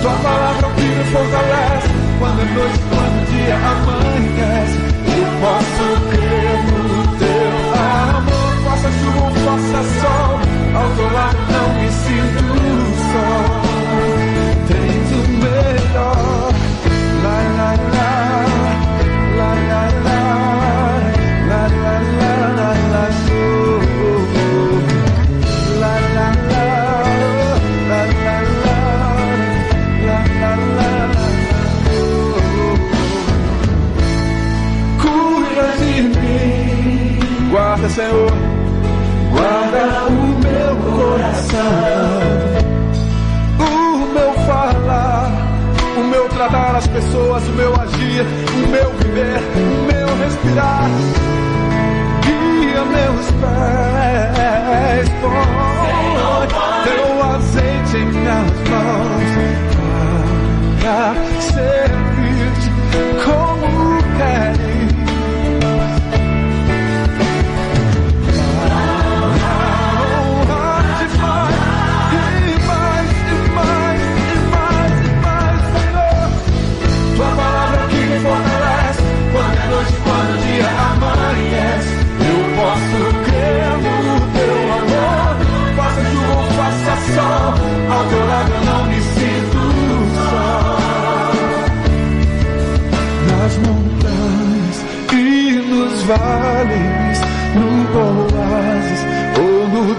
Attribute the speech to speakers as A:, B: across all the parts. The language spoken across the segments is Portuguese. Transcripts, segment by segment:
A: Sua palavra vira fortalece. Quando é noite, quando o dia amanhece. Eu posso crer no teu amor. Faça chuva, faça sol. Ao teu lado
B: pessoas, o meu agir, o meu viver, o meu respirar. Guia meus pés Deus, teu azeite em minhas mãos para
C: ser.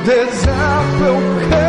C: desaparecer.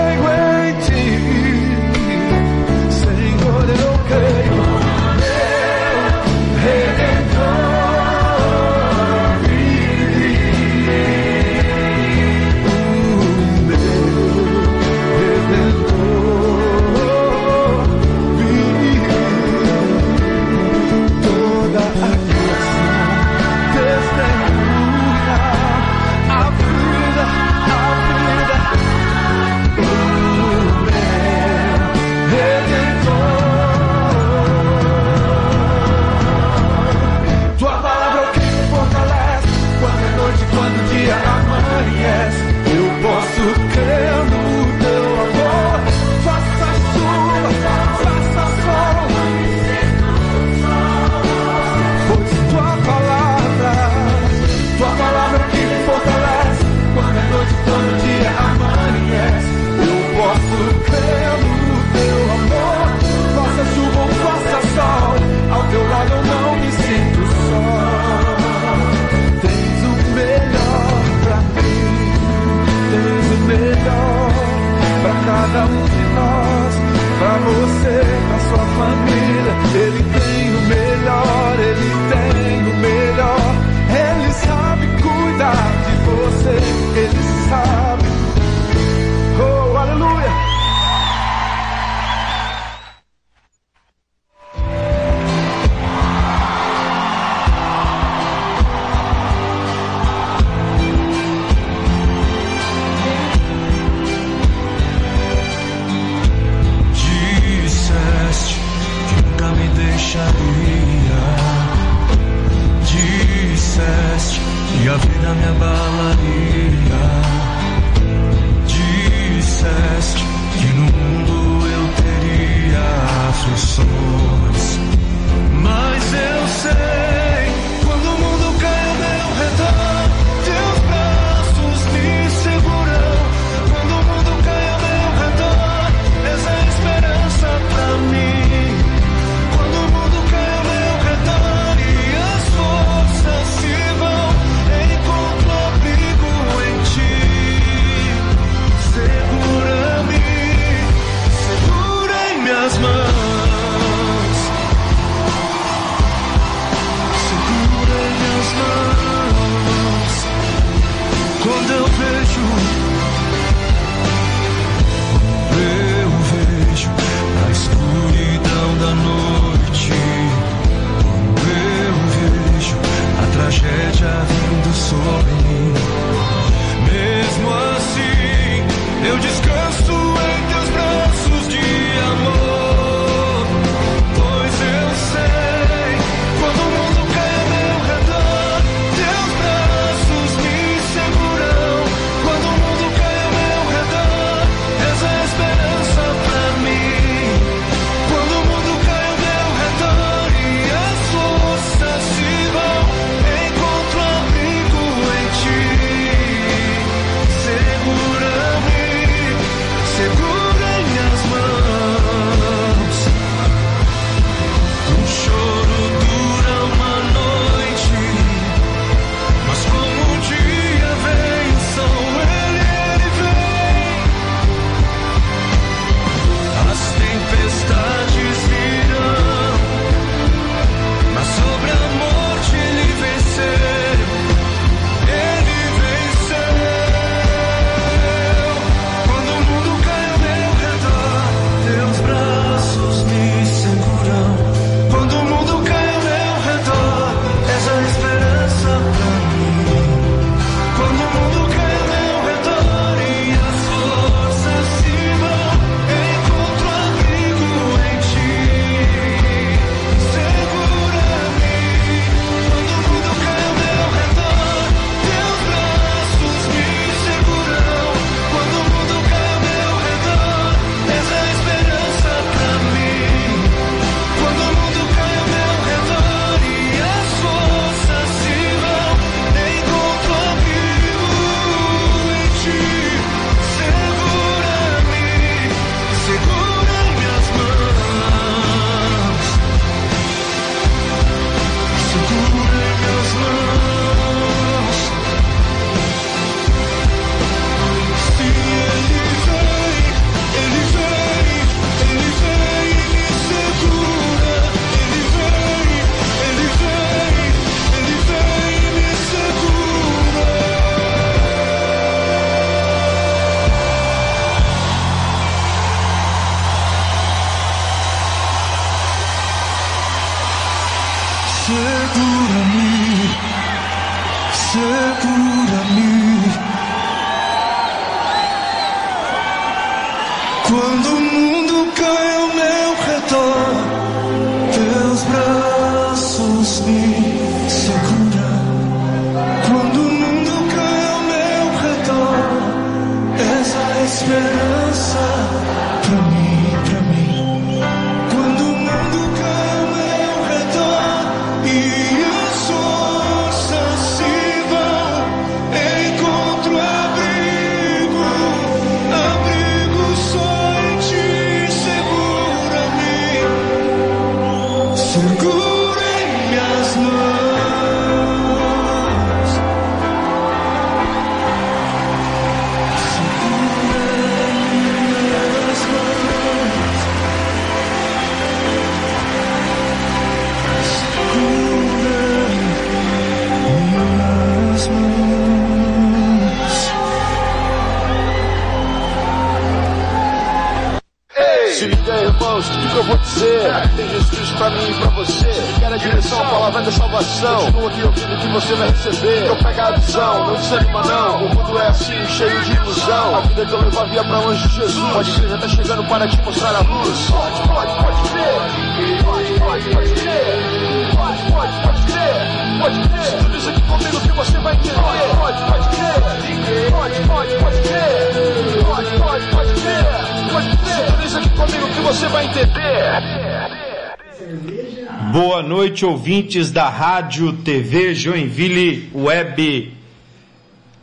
C: Ouvintes da Rádio TV Joinville Web.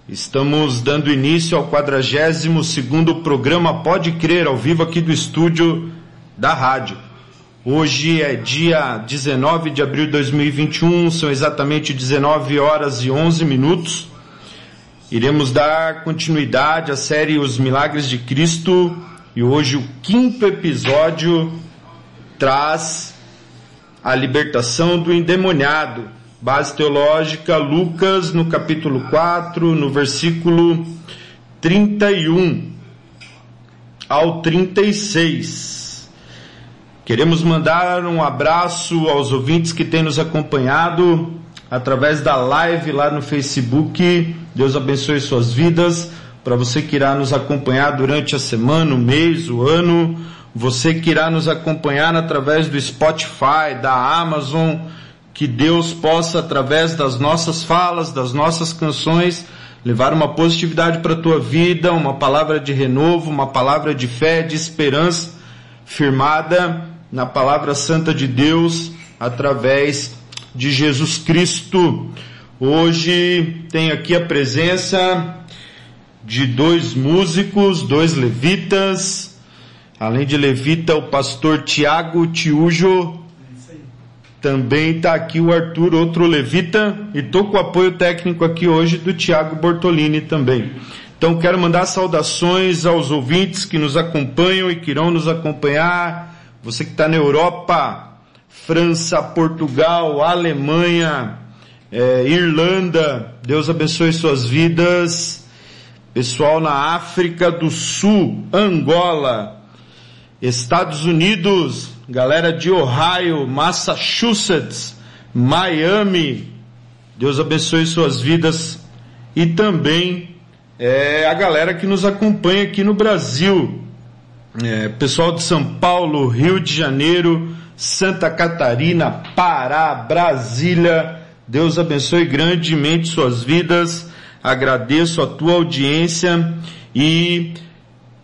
C: Estamos dando início ao 42 segundo programa Pode Crer ao vivo aqui do estúdio da rádio. Hoje é dia 19 de abril de 2021, são exatamente 19 horas e 11 minutos. Iremos dar continuidade à série Os Milagres de Cristo e hoje o quinto episódio traz a libertação do endemoniado. Base teológica, Lucas, no capítulo 4, no versículo 31 ao 36. Queremos mandar um abraço aos ouvintes que têm nos acompanhado através da live lá no Facebook. Deus abençoe suas vidas. Para você que irá nos acompanhar durante a semana, o mês, o ano você que irá nos acompanhar através do Spotify, da Amazon, que Deus possa, através das nossas falas, das nossas canções, levar uma positividade para a tua vida, uma palavra de renovo, uma palavra de fé, de esperança, firmada na palavra santa de Deus, através de Jesus Cristo. Hoje tem aqui a presença de dois músicos, dois levitas, Além de levita, o pastor Tiago Tiujo. Também está aqui o Arthur, outro levita, e estou com o apoio técnico aqui hoje do Tiago Bortolini também. Então quero mandar saudações aos ouvintes que nos acompanham e que irão nos acompanhar. Você que está na Europa, França, Portugal, Alemanha, é, Irlanda, Deus abençoe suas vidas. Pessoal na África do Sul, Angola, Estados Unidos, galera de Ohio, Massachusetts, Miami, Deus abençoe suas vidas e também é, a galera que nos acompanha aqui no Brasil, é, pessoal de São Paulo, Rio de Janeiro, Santa Catarina, Pará, Brasília, Deus abençoe grandemente suas vidas, agradeço a tua audiência e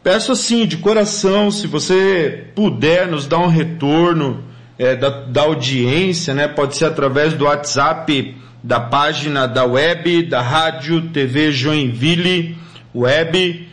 C: Peço assim, de coração, se você puder nos dar um retorno é, da, da audiência, né? Pode ser através do WhatsApp da página da web, da rádio TV Joinville Web.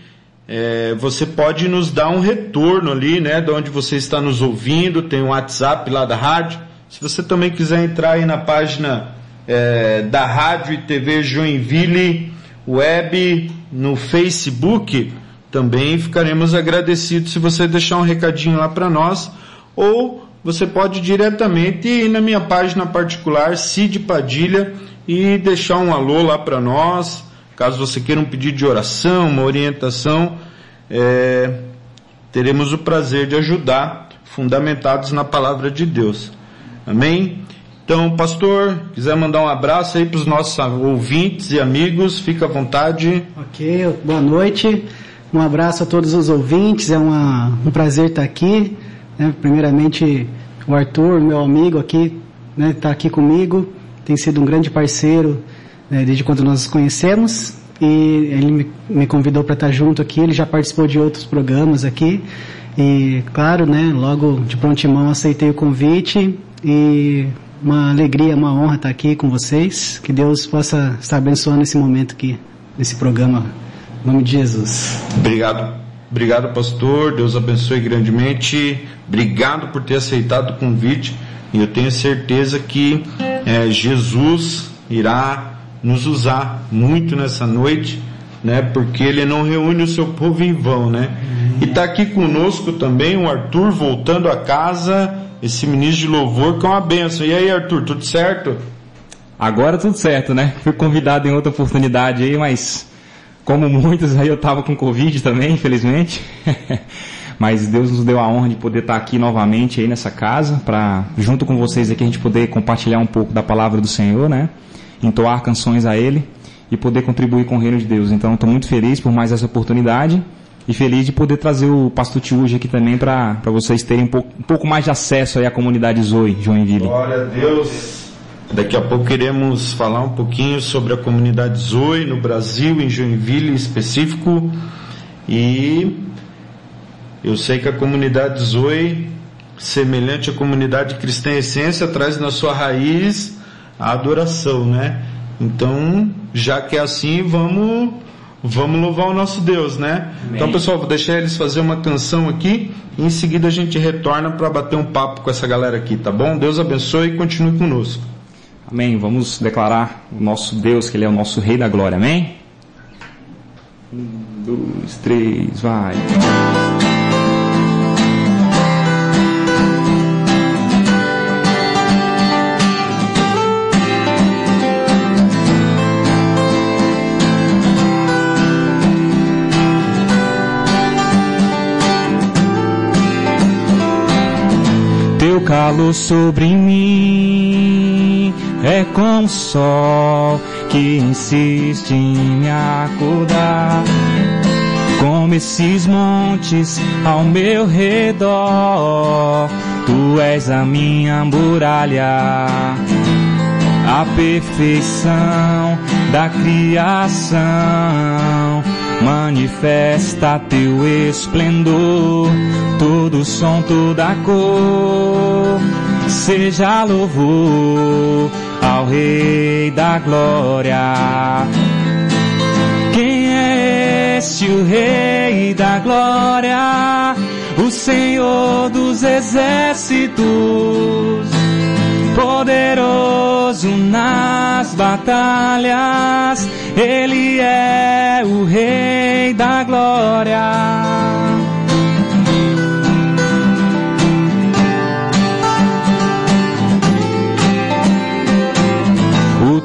C: É, você pode nos dar um retorno ali, né? De onde você está nos ouvindo, tem um WhatsApp lá da rádio. Se você também quiser entrar aí na página é, da rádio e TV Joinville Web no Facebook, também ficaremos agradecidos se você deixar um recadinho lá para nós, ou você pode diretamente ir na minha página particular, Cid Padilha, e deixar um alô lá para nós, caso você queira um pedido de oração, uma orientação, é, teremos o prazer de ajudar, fundamentados na palavra de Deus. Amém? Então, pastor, quiser mandar um abraço aí para os nossos ouvintes e amigos, fica à vontade.
D: Ok, boa noite. Um abraço a todos os ouvintes, é uma, um prazer estar aqui. Né? Primeiramente, o Arthur, meu amigo aqui, está né, tá aqui comigo, tem sido um grande parceiro né, desde quando nós nos conhecemos e ele me, me convidou para estar junto aqui. Ele já participou de outros programas aqui e, claro, né, logo de prontimão aceitei o convite e uma alegria, uma honra estar aqui com vocês. Que Deus possa estar abençoando esse momento aqui, nesse programa em nome de Jesus.
C: Obrigado. Obrigado, pastor. Deus abençoe grandemente. Obrigado por ter aceitado o convite. E eu tenho certeza que é, Jesus irá nos usar muito nessa noite, né? Porque ele não reúne o seu povo em vão, né? E está aqui conosco também o Arthur voltando a casa, esse ministro de louvor que é uma benção. E aí, Arthur, tudo certo?
E: Agora tudo certo, né? Fui convidado em outra oportunidade aí, mas como muitos, aí eu estava com Covid também, infelizmente. Mas Deus nos deu a honra de poder estar aqui novamente aí nessa casa, para junto com vocês aqui a gente poder compartilhar um pouco da palavra do Senhor, né? Entoar canções a Ele e poder contribuir com o reino de Deus. Então estou muito feliz por mais essa oportunidade e feliz de poder trazer o pastor Tiúge aqui também para vocês terem um pouco, um pouco mais de acesso aí à comunidade Zoe, Joinville.
C: Glória a Deus. Daqui a pouco iremos falar um pouquinho sobre a comunidade Zoe no Brasil, em Joinville em específico. E eu sei que a comunidade Zoe semelhante à comunidade cristã essência, traz na sua raiz a adoração, né? Então, já que é assim, vamos vamos louvar o nosso Deus, né? Amém. Então, pessoal, vou deixar eles fazer uma canção aqui e em seguida a gente retorna para bater um papo com essa galera aqui, tá bom? Deus abençoe e continue conosco.
E: Amém. Vamos declarar o nosso Deus, que Ele é o nosso Rei da Glória. Amém? Um, dois, três, vai. Teu calor sobre mim é como o sol que insiste em me acordar. Como esses montes ao meu redor, tu és a minha muralha, a perfeição da criação. Manifesta teu esplendor, todo som, toda cor, seja louvor ao Rei da Glória. Quem é este o Rei da Glória? O Senhor dos Exércitos, poderoso nas batalhas, Ele é o Rei da Glória.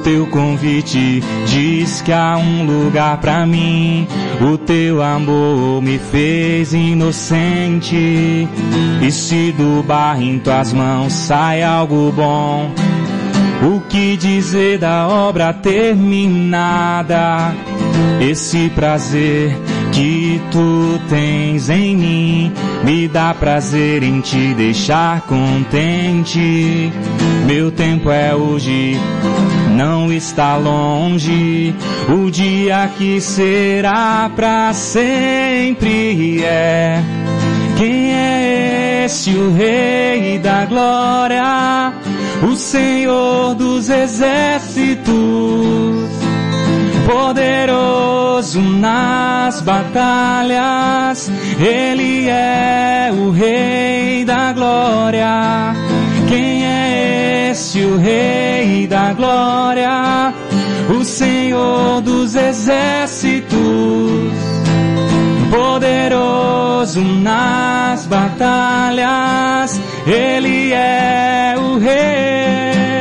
E: Teu convite diz que há um lugar para mim. O teu amor me fez inocente. E se do barro em tuas mãos sai algo bom, o que dizer da obra terminada? Esse prazer que tu tens em mim me dá prazer em te deixar contente. Meu tempo é hoje, não está longe. O dia que será para sempre é. Quem é esse o Rei da Glória? O Senhor dos Exércitos poderoso nas batalhas, Ele é o Rei da Glória. Quem é esse o Rei da Glória? O Senhor dos Exércitos, poderoso nas batalhas, Ele é o Rei.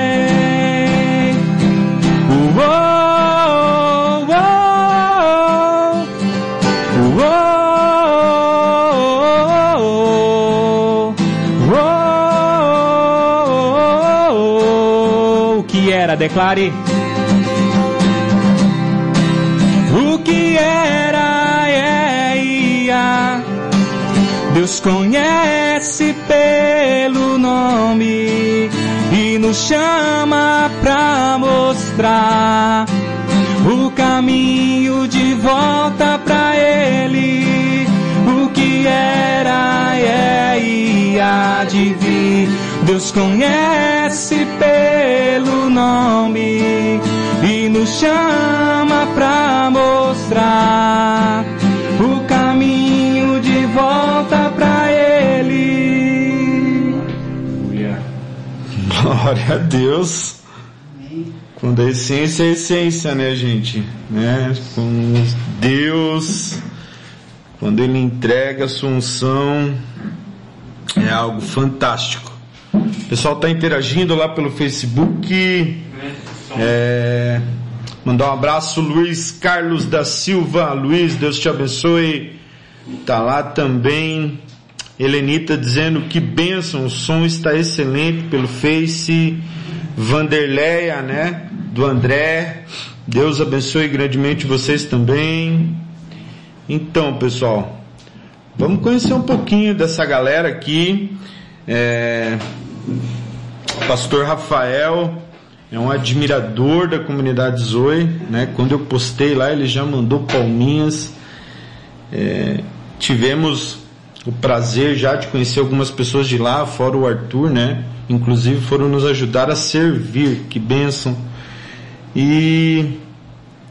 E: Declare. O que era é ia. Deus conhece pelo nome e nos chama pra mostrar o caminho de volta pra Ele. O que era é ia de vir. Deus conhece pelo nome e nos chama pra mostrar o caminho de volta pra Ele.
C: Glória a Deus. Quando a essência é a essência, né, gente? Né? Com Deus, quando Ele entrega a sua unção, é algo fantástico. O pessoal está interagindo lá pelo Facebook. É, mandar um abraço, Luiz Carlos da Silva. Luiz, Deus te abençoe. Tá lá também. Helenita dizendo que bênção, o som está excelente pelo Face. Vanderleia, né? Do André. Deus abençoe grandemente vocês também. Então, pessoal, vamos conhecer um pouquinho dessa galera aqui. É, pastor Rafael é um admirador da comunidade Zoe, né? Quando eu postei lá, ele já mandou palminhas. É, tivemos o prazer já de conhecer algumas pessoas de lá, fora o Arthur, né? Inclusive foram nos ajudar a servir, que bênção. E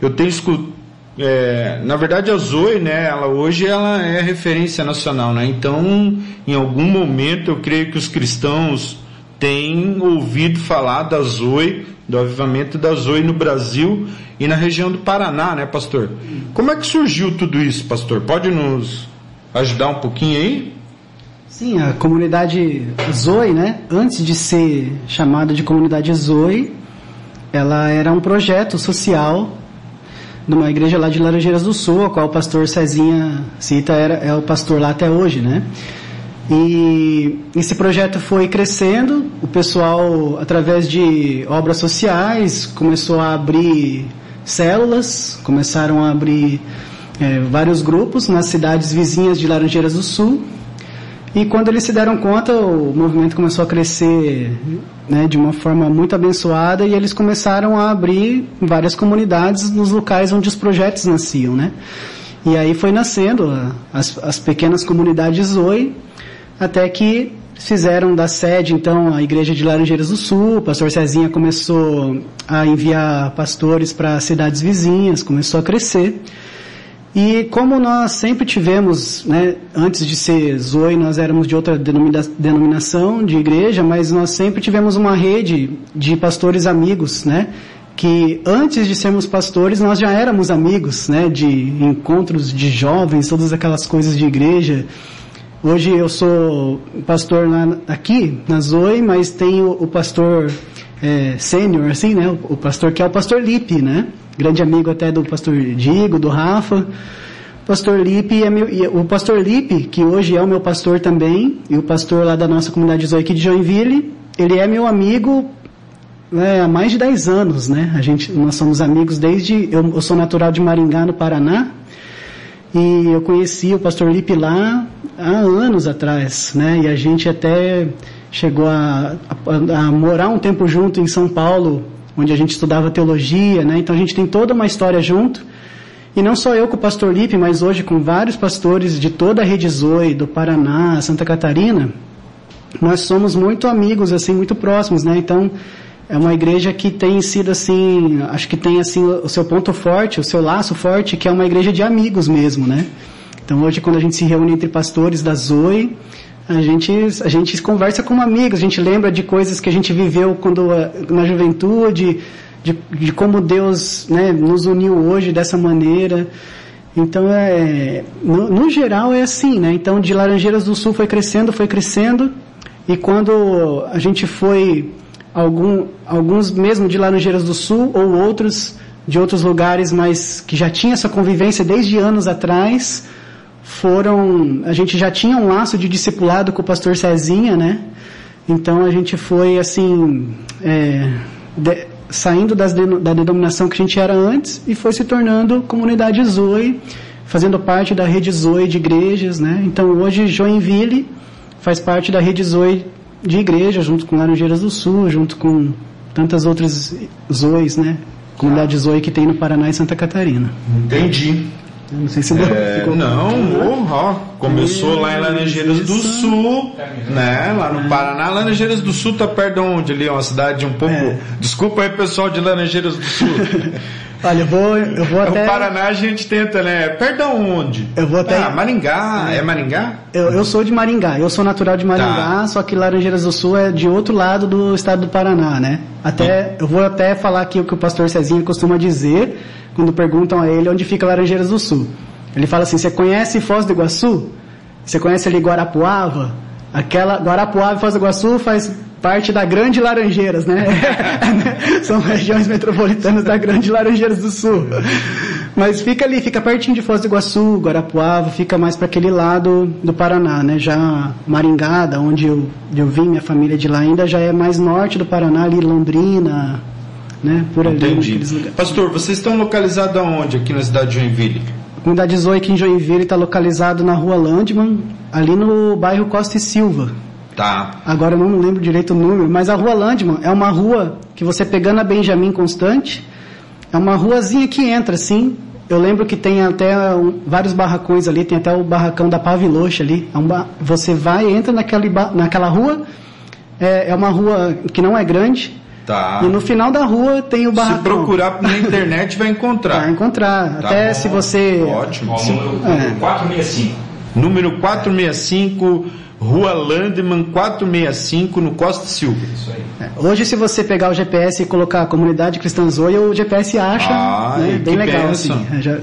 C: eu tenho escutado, é, na verdade a Zoe, né, ela hoje ela é referência nacional, né? Então, em algum momento eu creio que os cristãos têm ouvido falar da Zoe, do avivamento da Zoe no Brasil e na região do Paraná, né, pastor? Como é que surgiu tudo isso, pastor? Pode nos ajudar um pouquinho aí?
D: Sim, a comunidade Zoe, né, antes de ser chamada de comunidade Zoe, ela era um projeto social numa igreja lá de Laranjeiras do Sul, a qual o pastor Cezinha cita era, é o pastor lá até hoje, né? E esse projeto foi crescendo, o pessoal, através de obras sociais, começou a abrir células, começaram a abrir é, vários grupos nas cidades vizinhas de Laranjeiras do Sul. E quando eles se deram conta, o movimento começou a crescer né, de uma forma muito abençoada e eles começaram a abrir várias comunidades nos locais onde os projetos nasciam, né? E aí foi nascendo as, as pequenas comunidades Oi, até que fizeram da sede, então, a igreja de Laranjeiras do Sul, o pastor Cezinha começou a enviar pastores para cidades vizinhas, começou a crescer. E como nós sempre tivemos, né, antes de ser Zoe, nós éramos de outra denominação de igreja, mas nós sempre tivemos uma rede de pastores amigos, né, que antes de sermos pastores nós já éramos amigos, né, de encontros de jovens, todas aquelas coisas de igreja. Hoje eu sou pastor na, aqui na Zoe, mas tenho o pastor é, sênior, assim, né, o, o pastor que é o pastor Lipe, né, grande amigo até do pastor Diego, do Rafa. Pastor Lipe é meu, o pastor Lipe, que hoje é o meu pastor também, e o pastor lá da nossa comunidade Zoique de Joinville, ele é meu amigo é, há mais de 10 anos, né? A gente, nós somos amigos desde, eu, eu sou natural de Maringá, no Paraná, e eu conheci o pastor Lipe lá há anos atrás, né? E a gente até chegou a, a, a morar um tempo junto em São Paulo, onde a gente estudava teologia, né? Então a gente tem toda uma história junto. E não só eu com o pastor Lipe, mas hoje com vários pastores de toda a rede Zoe, do Paraná, Santa Catarina, nós somos muito amigos, assim, muito próximos, né? Então, é uma igreja que tem sido assim, acho que tem assim o seu ponto forte, o seu laço forte, que é uma igreja de amigos mesmo, né? Então hoje quando a gente se reúne entre pastores da Zoe, a gente, a gente conversa como amigos, a gente lembra de coisas que a gente viveu quando na juventude, de, de como Deus né, nos uniu hoje dessa maneira. Então, é, no, no, geral é assim, né? Então, de Laranjeiras do Sul foi crescendo, foi crescendo, e quando a gente foi, algum, alguns mesmo de Laranjeiras do Sul, ou outros de outros lugares, mas que já tinha essa convivência desde anos atrás, foram, a gente já tinha um laço de discipulado com o pastor Cezinha, né? Então a gente foi assim, é, de, saindo das, da denominação que a gente era antes e foi se tornando comunidade Zoe, fazendo parte da rede Zoe de igrejas, né? Então hoje Joinville faz parte da rede Zoe de igreja, junto com Laranjeiras do Sul, junto com tantas outras Zoes, né? Comunidade Zoe que tem no Paraná e Santa Catarina.
C: Entendi.
D: Não sei se.
C: É, ficou não, ó, começou lá em Laranjeiras do Sul, né? Lá no Paraná. Laranjeiras do Sul tá perto de onde ali? É uma cidade um pouco. É. Desculpa aí, pessoal de Laranjeiras do Sul.
D: Olha, eu vou, eu vou até.
C: O Paraná a gente tenta, né? Perto de onde?
D: Eu vou até.
C: Ah, Maringá. É, é Maringá?
D: Eu, eu sou de Maringá. Eu sou natural de Maringá, tá. só que Laranjeiras do Sul é de outro lado do estado do Paraná, né? Até, hum. eu vou até falar aqui o que o pastor Cezinho costuma dizer quando perguntam a ele onde fica Laranjeiras do Sul. Ele fala assim: Você conhece Foz do Iguaçu? Você conhece ali Guarapuava? Aquela Guarapuava e Foz do Iguaçu faz parte da Grande Laranjeiras, né? São regiões metropolitanas da Grande Laranjeiras do Sul. Mas fica ali, fica pertinho de Foz do Iguaçu, Guarapuava, fica mais para aquele lado do Paraná, né? Já Maringá, onde eu, eu vim, minha família de lá ainda, já é mais norte do Paraná, ali Londrina, né? Por ali,
C: Entendi. Pastor, vocês estão localizados aonde aqui na cidade de Joinville?
D: Comunidade Zoe aqui em Joinville está localizado na rua Landman, ali no bairro Costa e Silva.
C: Tá.
D: Agora eu não lembro direito o número, mas a rua Landman é uma rua que você pegando a Benjamin Constante, é uma ruazinha que entra assim, eu lembro que tem até um, vários barracões ali, tem até o barracão da Paviloche ali. É um. Você vai, entra naquela, naquela rua, é, é uma rua que não é grande,
C: Tá.
D: e no final da rua tem o barracão.
C: Se procurar na internet vai encontrar.
D: Vai encontrar.
C: Tá
D: Até
C: bom.
D: se você.
C: Ótimo.
E: Ó, número
D: É.
E: 465.
C: Número 465, Rua Landman 465, no Costa Silva.
E: Isso aí.
D: É, Hoje, se você pegar o GPS e colocar a comunidade cristã Zoia, o GPS acha
C: Ai,
D: né, bem
C: que
D: legal.
C: bênção.
D: Assim, É, já-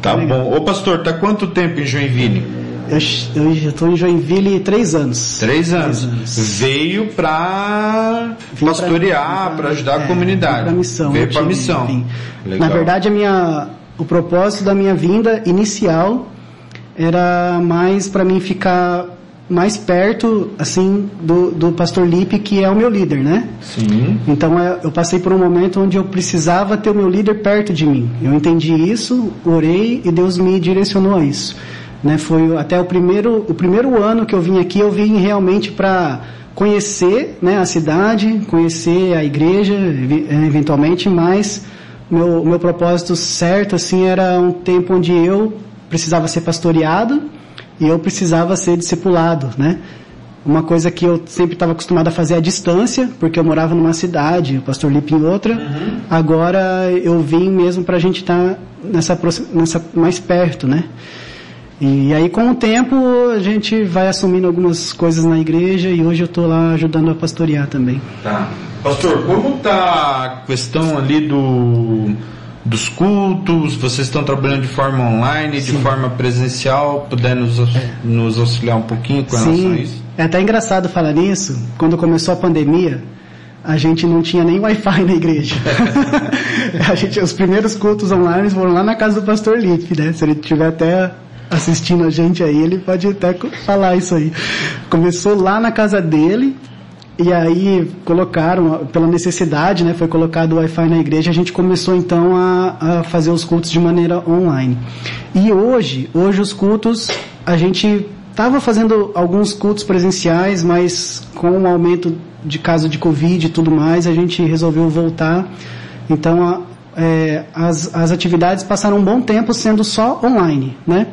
C: Tá
D: legal.
C: bom. Ô pastor, tá quanto tempo em Joinville?
D: Eu, estou em Joinville três anos.
C: Três anos.
D: anos.
C: Veio
D: Vim
C: pastorear, para ajudar a
D: é,
C: comunidade.
D: Para missão.
C: Veio
D: tive,
C: missão. Legal.
D: Na verdade, a minha, o propósito da minha vinda inicial era mais para mim ficar mais perto, assim, do, do pastor Lipe, que é o meu líder, né?
C: Sim.
D: Então é, eu passei por um momento onde eu precisava ter o meu líder perto de mim. Eu entendi isso, orei e Deus me direcionou a isso. Né, foi até o primeiro, o primeiro ano que eu vim aqui, eu vim realmente para conhecer né, a cidade, conhecer a igreja, eh, eventualmente, mas meu, meu propósito certo assim era um tempo onde eu precisava ser pastoreado e eu precisava ser discipulado, né? Uma coisa que eu sempre estava acostumado a fazer à distância, porque eu morava numa cidade, o pastor Lipe em outra. Agora eu vim mesmo para a gente estar nessa, proxi- nessa mais perto, né? E aí com o tempo a gente vai assumindo algumas coisas na igreja e hoje eu estou lá ajudando a pastorear também.
C: Tá. Pastor, como tá a questão ali do dos cultos? Vocês estão trabalhando de forma online, de forma presencial? Puder nos, aux- nos auxiliar um pouquinho com relação a
D: Sim,
C: isso?
D: é até engraçado falar nisso. Quando começou a pandemia, a gente não tinha nem Wi-Fi na igreja. a gente, os primeiros cultos online foram lá na casa do pastor Lipe, né? Se ele estiver até assistindo a gente aí, ele pode até falar isso aí. Começou lá na casa dele, e aí colocaram, pela necessidade, né, foi colocado o Wi-Fi na igreja, a gente começou então a, a fazer os cultos de maneira online. E hoje, hoje os cultos, a gente estava fazendo alguns cultos presenciais, mas com o aumento de caso de Covid e tudo mais, a gente resolveu voltar. Então, a- é, as, as atividades passaram um bom tempo sendo só online, né?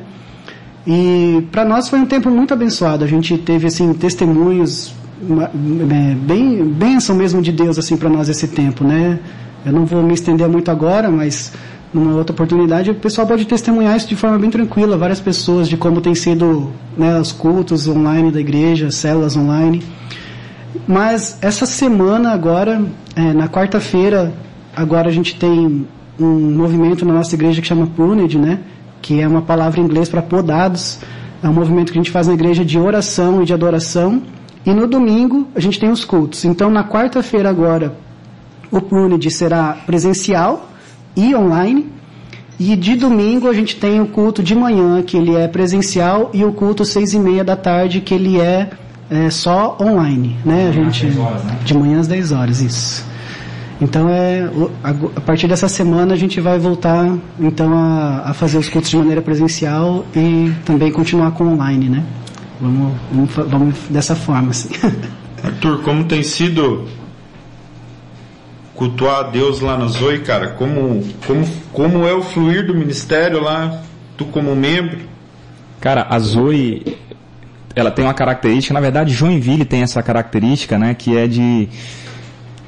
D: E para nós foi um tempo muito abençoado. A gente teve assim testemunhos uma- é, bem bênção mesmo de Deus assim para nós esse tempo, né? Eu não vou me estender muito agora, mas numa outra oportunidade o pessoal pode testemunhar isso de forma bem tranquila, várias pessoas de como tem sido né, os cultos online da igreja, as células online. Mas essa semana agora, é, na quarta-feira, agora a gente tem um movimento na nossa igreja que chama Pruned, né? Que é uma palavra em inglês para podados. É um movimento que a gente faz na igreja de oração e de adoração. E no domingo a gente tem os cultos. Então na quarta-feira agora o Pruned será presencial e online. E de domingo a gente tem o culto de manhã, que ele é presencial, e o culto seis e meia da tarde, que ele é, é só online, né? A gente,
E: 10 horas, né?
D: De manhã às 10 horas, isso. Então é a partir dessa semana a gente vai voltar então a, a fazer os cultos de maneira presencial e também continuar com online, né? Vamos, vamos, vamos dessa forma, assim.
C: Arthur, como tem sido cultuar a Deus lá na Zoe, cara? Como, como, como é o fluir do ministério lá? Tu como membro?
E: Cara, a Zoe, ela tem uma característica, na verdade Joinville tem essa característica, né, que é de...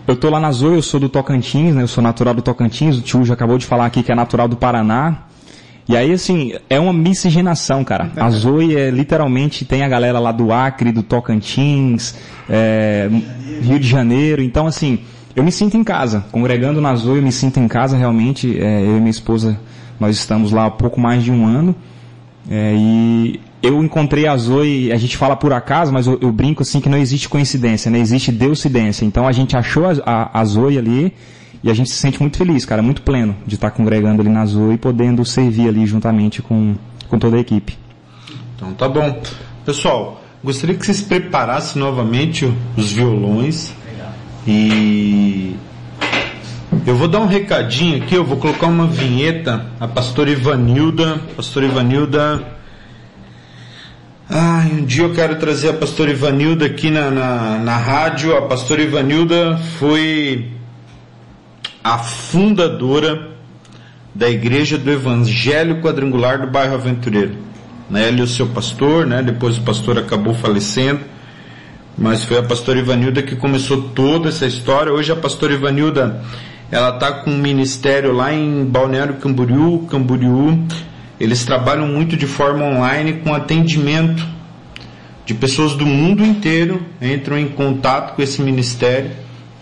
E: Eu tô lá na Zoe, eu sou do Tocantins, né, eu sou natural do Tocantins, o tio já acabou de falar aqui que é natural do Paraná. E aí, assim, é uma miscigenação, cara. A Zoe é literalmente, tem a galera lá do Acre, do Tocantins, é, Rio de Janeiro. Então, assim, eu me sinto em casa. Congregando na Zoe, eu me sinto em casa realmente. É, eu e minha esposa, nós estamos lá há pouco mais de um ano. É, e eu encontrei a Zoe, a gente fala por acaso, mas eu, eu brinco assim que não existe coincidência, né? Existe deucidência. Então a gente achou a, a, a Zoe ali e a gente se sente muito feliz, cara, muito pleno de estar congregando ali na Zoe e podendo servir ali juntamente com, com toda a equipe.
C: Então tá bom. Pessoal, gostaria que vocês preparassem novamente os violões. E eu vou dar um recadinho aqui, eu vou colocar uma vinheta. A pastora Ivanilda. Pastora Ivanilda. Ai, um dia eu quero trazer a pastora Ivanilda aqui na, na, na rádio. A pastora Ivanilda foi a fundadora da Igreja do Evangelho Quadrangular do bairro Aventureiro. Né, ele e o seu pastor, né, depois o pastor acabou falecendo, mas foi a pastora Ivanilda que começou toda essa história. Hoje a pastora Ivanilda ela está com um ministério lá em Balneário Camboriú, Camboriú. Eles trabalham muito de forma online com atendimento de pessoas do mundo inteiro, entram em contato com esse ministério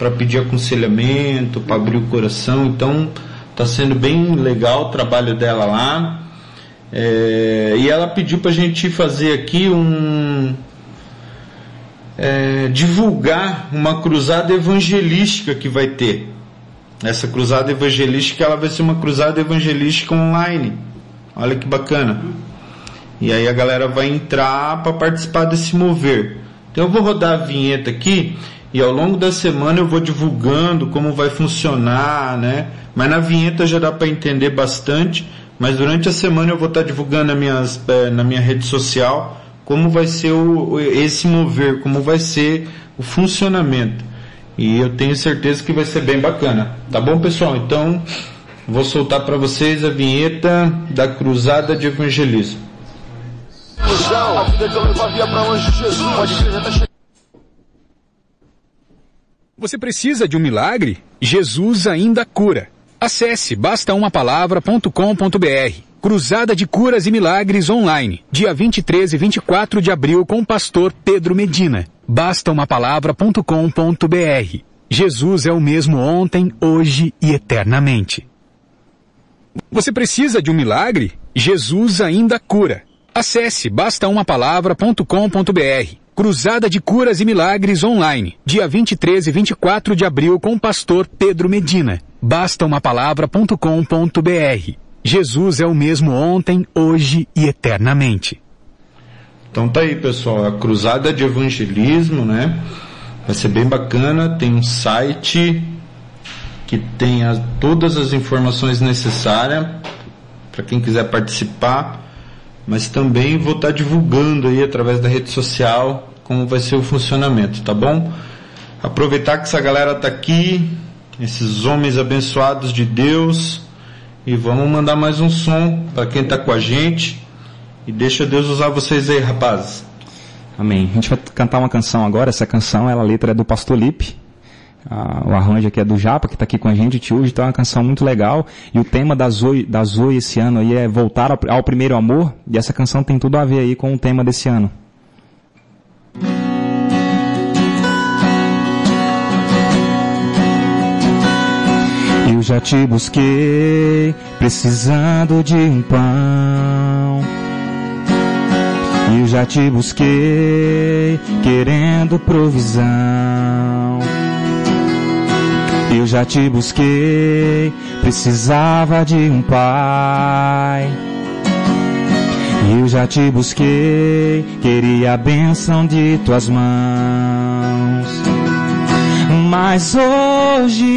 C: para pedir aconselhamento, para abrir o coração. Então, está sendo bem legal o trabalho dela lá. É, e ela pediu para a gente fazer aqui um. É, divulgar uma cruzada evangelística que vai ter. Essa cruzada evangelística ela vai ser uma cruzada evangelística online. Olha que bacana. E aí a galera vai entrar para participar desse mover. Então eu vou rodar a vinheta aqui e ao longo da semana eu vou divulgando como vai funcionar, né? Mas na vinheta já dá para entender bastante. Mas durante a semana eu vou estar tá divulgando na, minhas, eh, na minha rede social como vai ser o, esse mover, como vai ser o funcionamento. E eu tenho certeza que vai ser bem bacana. Tá bom, pessoal? Então, vou soltar para vocês a vinheta da Cruzada de Evangelismo. A vida que eu levo a via para onde Jesus pode
F: tá você precisa de um milagre? Jesus ainda cura. Acesse bastaUmaPalavra.com.br. Cruzada de Curas e Milagres online, dia 23 e 24 de abril com o pastor Pedro Medina. BastaUmaPalavra.com.br. Jesus é o mesmo ontem, hoje e eternamente. Você precisa de um milagre? Jesus ainda cura. Acesse bastaUmaPalavra.com.br. Cruzada de Curas e Milagres online, dia 23 e 24 de abril com o pastor Pedro Medina. Basta uma palavra.com.br. Jesus é o mesmo ontem, hoje e eternamente.
C: Então tá aí, pessoal, a Cruzada de Evangelismo, né? Vai ser bem bacana, tem um site que tem as, todas as informações necessárias para quem quiser participar, mas também vou estar tá divulgando aí através da rede social como vai ser o funcionamento, tá bom? Aproveitar que essa galera tá aqui, esses homens abençoados de Deus, e vamos mandar mais um som para quem tá com a gente. E deixa Deus usar vocês aí, rapazes.
E: Amém. A gente vai cantar uma canção agora. Essa canção, ela, a letra é do Pastor Lipe. Ah, o arranjo aqui é do Japa, que está aqui com a gente hoje, então é uma canção muito legal. E o tema da Zoe, da Zoe esse ano aí é voltar ao, ao primeiro amor, e essa canção tem tudo a ver aí com o tema desse ano. Eu já te busquei, precisando de um pão. Eu já te busquei, querendo provisão. Eu já te busquei, precisava de um pai. Eu já te busquei, queria a bênção de tuas mãos. Mas hoje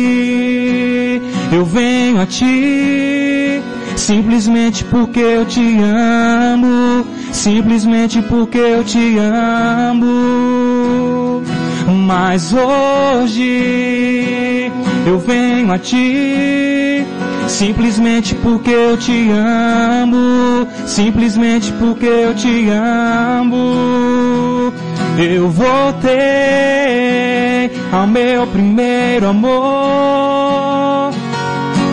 E: eu venho a ti, simplesmente porque eu te amo, simplesmente porque eu te amo. Mas hoje eu venho a ti, simplesmente porque eu te amo, simplesmente porque eu te amo. Eu voltei ao meu primeiro amor.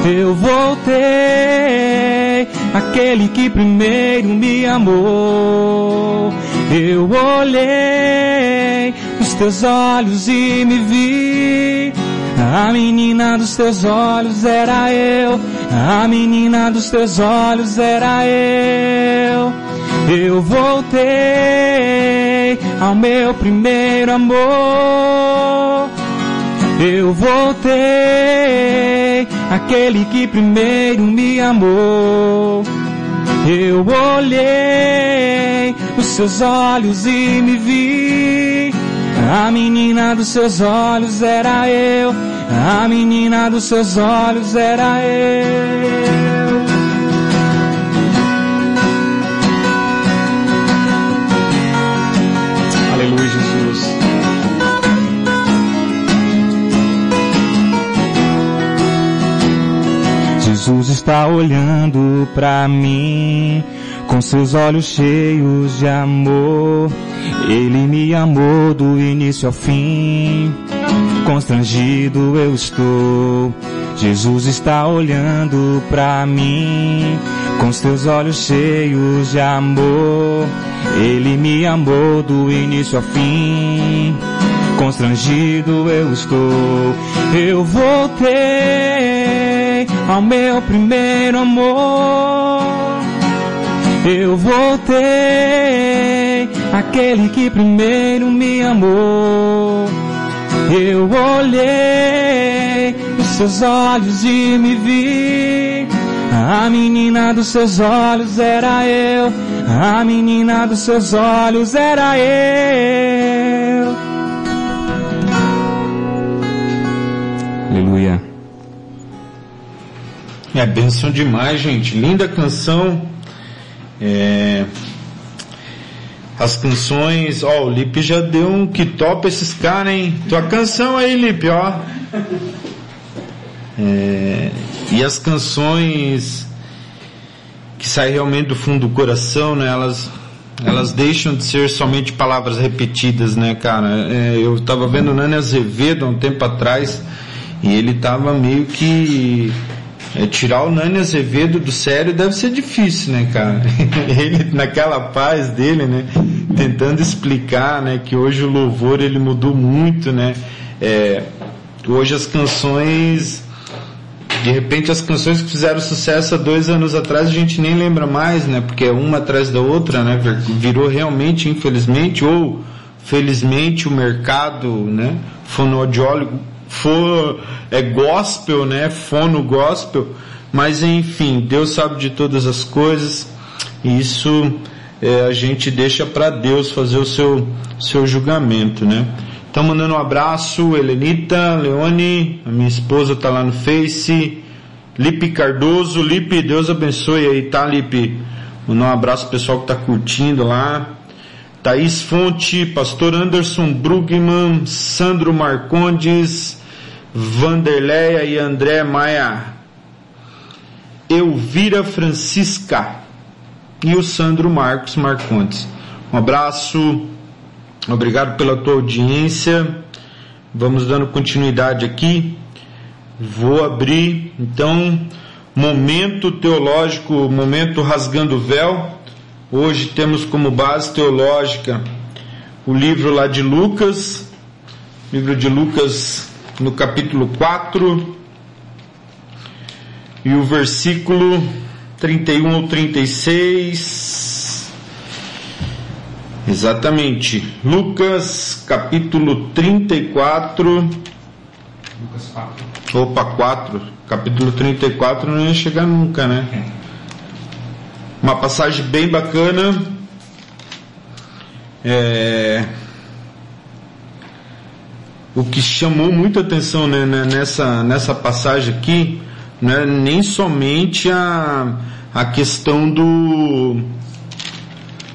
E: Eu voltei aquele que primeiro me amou. Eu olhei nos teus olhos e me vi a menina dos teus olhos era eu. A menina dos teus olhos era eu. Eu voltei ao meu primeiro amor. Eu voltei aquele que primeiro me amou. Eu olhei nos seus olhos e me vi. A menina dos seus olhos era eu. A menina dos seus olhos era eu. Aleluia, Jesus. Jesus está olhando para mim com seus olhos cheios de amor. Ele me amou do início ao fim. Constrangido eu estou. Jesus está olhando para mim com seus olhos cheios de amor. Ele me amou do início ao fim. Constrangido eu estou. Eu voltei ao meu primeiro amor. Eu voltei aquele que primeiro me amou. Eu olhei os seus olhos e me vi. A menina dos seus olhos era eu. A menina dos seus olhos era eu. Aleluia.
C: É benção demais, gente. Linda canção. É... As canções, ó, o Lipe já deu um que topa esses caras, hein? Tua canção aí, Lipe, ó. É... E as canções que saem realmente do fundo do coração, né? Elas, elas deixam de ser somente palavras repetidas, né, cara? É, eu tava vendo o Nani Azevedo há um tempo atrás e ele tava meio que é, tirar o Nani Azevedo do sério deve ser difícil, né, cara? Ele, naquela paz dele, né? Tentando explicar, né? Que hoje o louvor ele mudou muito, né? É, hoje as canções, de repente as canções que fizeram sucesso há dois anos atrás a gente nem lembra mais, né? Porque é uma atrás da outra, né? Virou realmente, infelizmente, ou felizmente o mercado, né? Fonoaudiólogo for é gospel, né? Fono gospel, mas enfim, Deus sabe de todas as coisas. E isso é, a gente deixa para Deus fazer o seu seu julgamento, né? Então mandando um abraço, Helenita, Leone, a minha esposa tá lá no Face, Lipe Cardoso, Lipe, Deus abençoe aí, tá Lipe? Mandar um abraço pro pessoal que tá curtindo lá. Thaís Fonte, Pastor Anderson Brugman, Sandro Marcondes, Vanderleia e André Maia, Elvira Francisca e o Sandro Marcos Marcontes. Um abraço, obrigado pela tua audiência. Vamos dando continuidade aqui. Vou abrir então momento teológico, momento rasgando o véu. Hoje temos como base teológica o livro lá de Lucas, livro de Lucas no capítulo 4 e o versículo 31 ou 36. Exatamente. Lucas capítulo 34. Lucas 4. Opa, 4. Capítulo 34 não ia chegar nunca, né? Uma passagem bem bacana. É, o que chamou muita atenção né, né, nessa, nessa passagem aqui não é nem somente a, a questão do,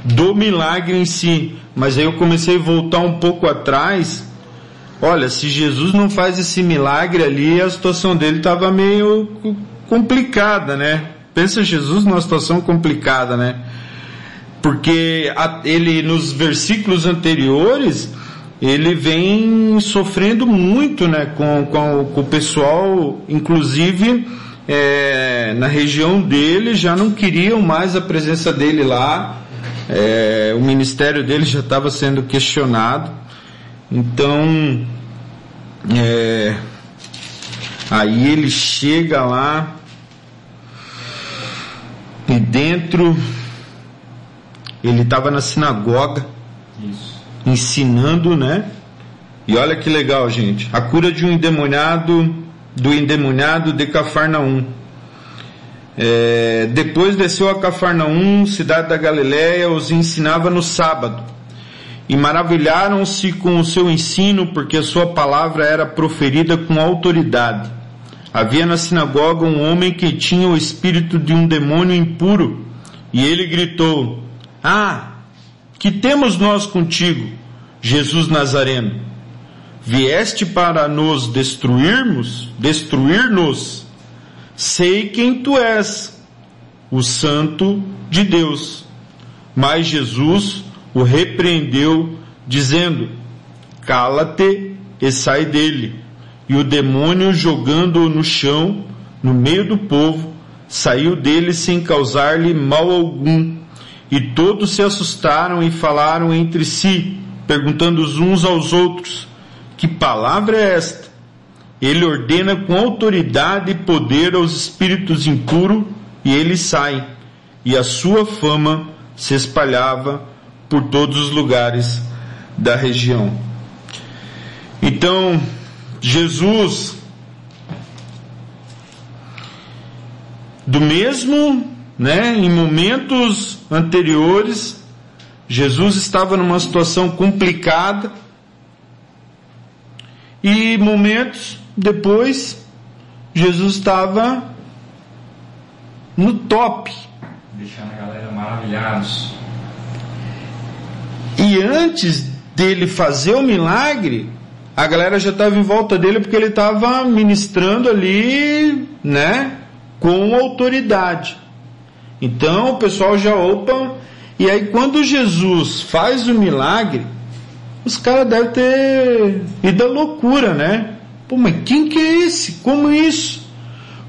C: do milagre em si, mas aí eu comecei a voltar um pouco atrás. Olha, se Jesus não faz esse milagre ali, a situação dele estava meio complicada, né? Pensa Jesus numa situação complicada, né? Porque ele nos versículos anteriores ele vem sofrendo muito né, com, com, com o pessoal, inclusive é, na região dele já não queriam mais a presença dele lá, é, o ministério dele já estava sendo questionado, então é, aí ele chega lá e dentro ele estava na sinagoga. Ensinando, né? E olha que legal, gente. A cura de um endemoniado, do endemoniado de Cafarnaum. É, depois desceu a Cafarnaum, cidade da Galiléia, os ensinava no sábado. E maravilharam-se com o seu ensino, porque a sua palavra era proferida com autoridade. Havia na sinagoga um homem que tinha o espírito de um demônio impuro, e ele gritou: Ah, que temos nós contigo, Jesus Nazareno? Vieste para nos destruirmos, destruir-nos? sei quem tu és, o Santo de Deus. Mas Jesus o repreendeu, dizendo: Cala-te e sai dele. E o demônio, jogando-o no chão, no meio do povo, saiu dele sem causar-lhe mal algum. E todos se assustaram e falaram entre si, perguntando uns aos outros: Que palavra é esta? Ele ordena com autoridade e poder aos espíritos impuros e eles saem. E a sua fama se espalhava por todos os lugares da região. Então, Jesus, do mesmo, né, em momentos anteriores, Jesus estava numa situação complicada e momentos depois Jesus estava no top.
E: Deixando a galera maravilhados.
C: E antes dele fazer o milagre, a galera já estava em volta dele porque ele estava ministrando ali, né, com autoridade. Então o pessoal já opa, e aí quando Jesus faz o milagre, os caras devem ter ido à loucura, né? Pô, mas quem que é esse? Como isso?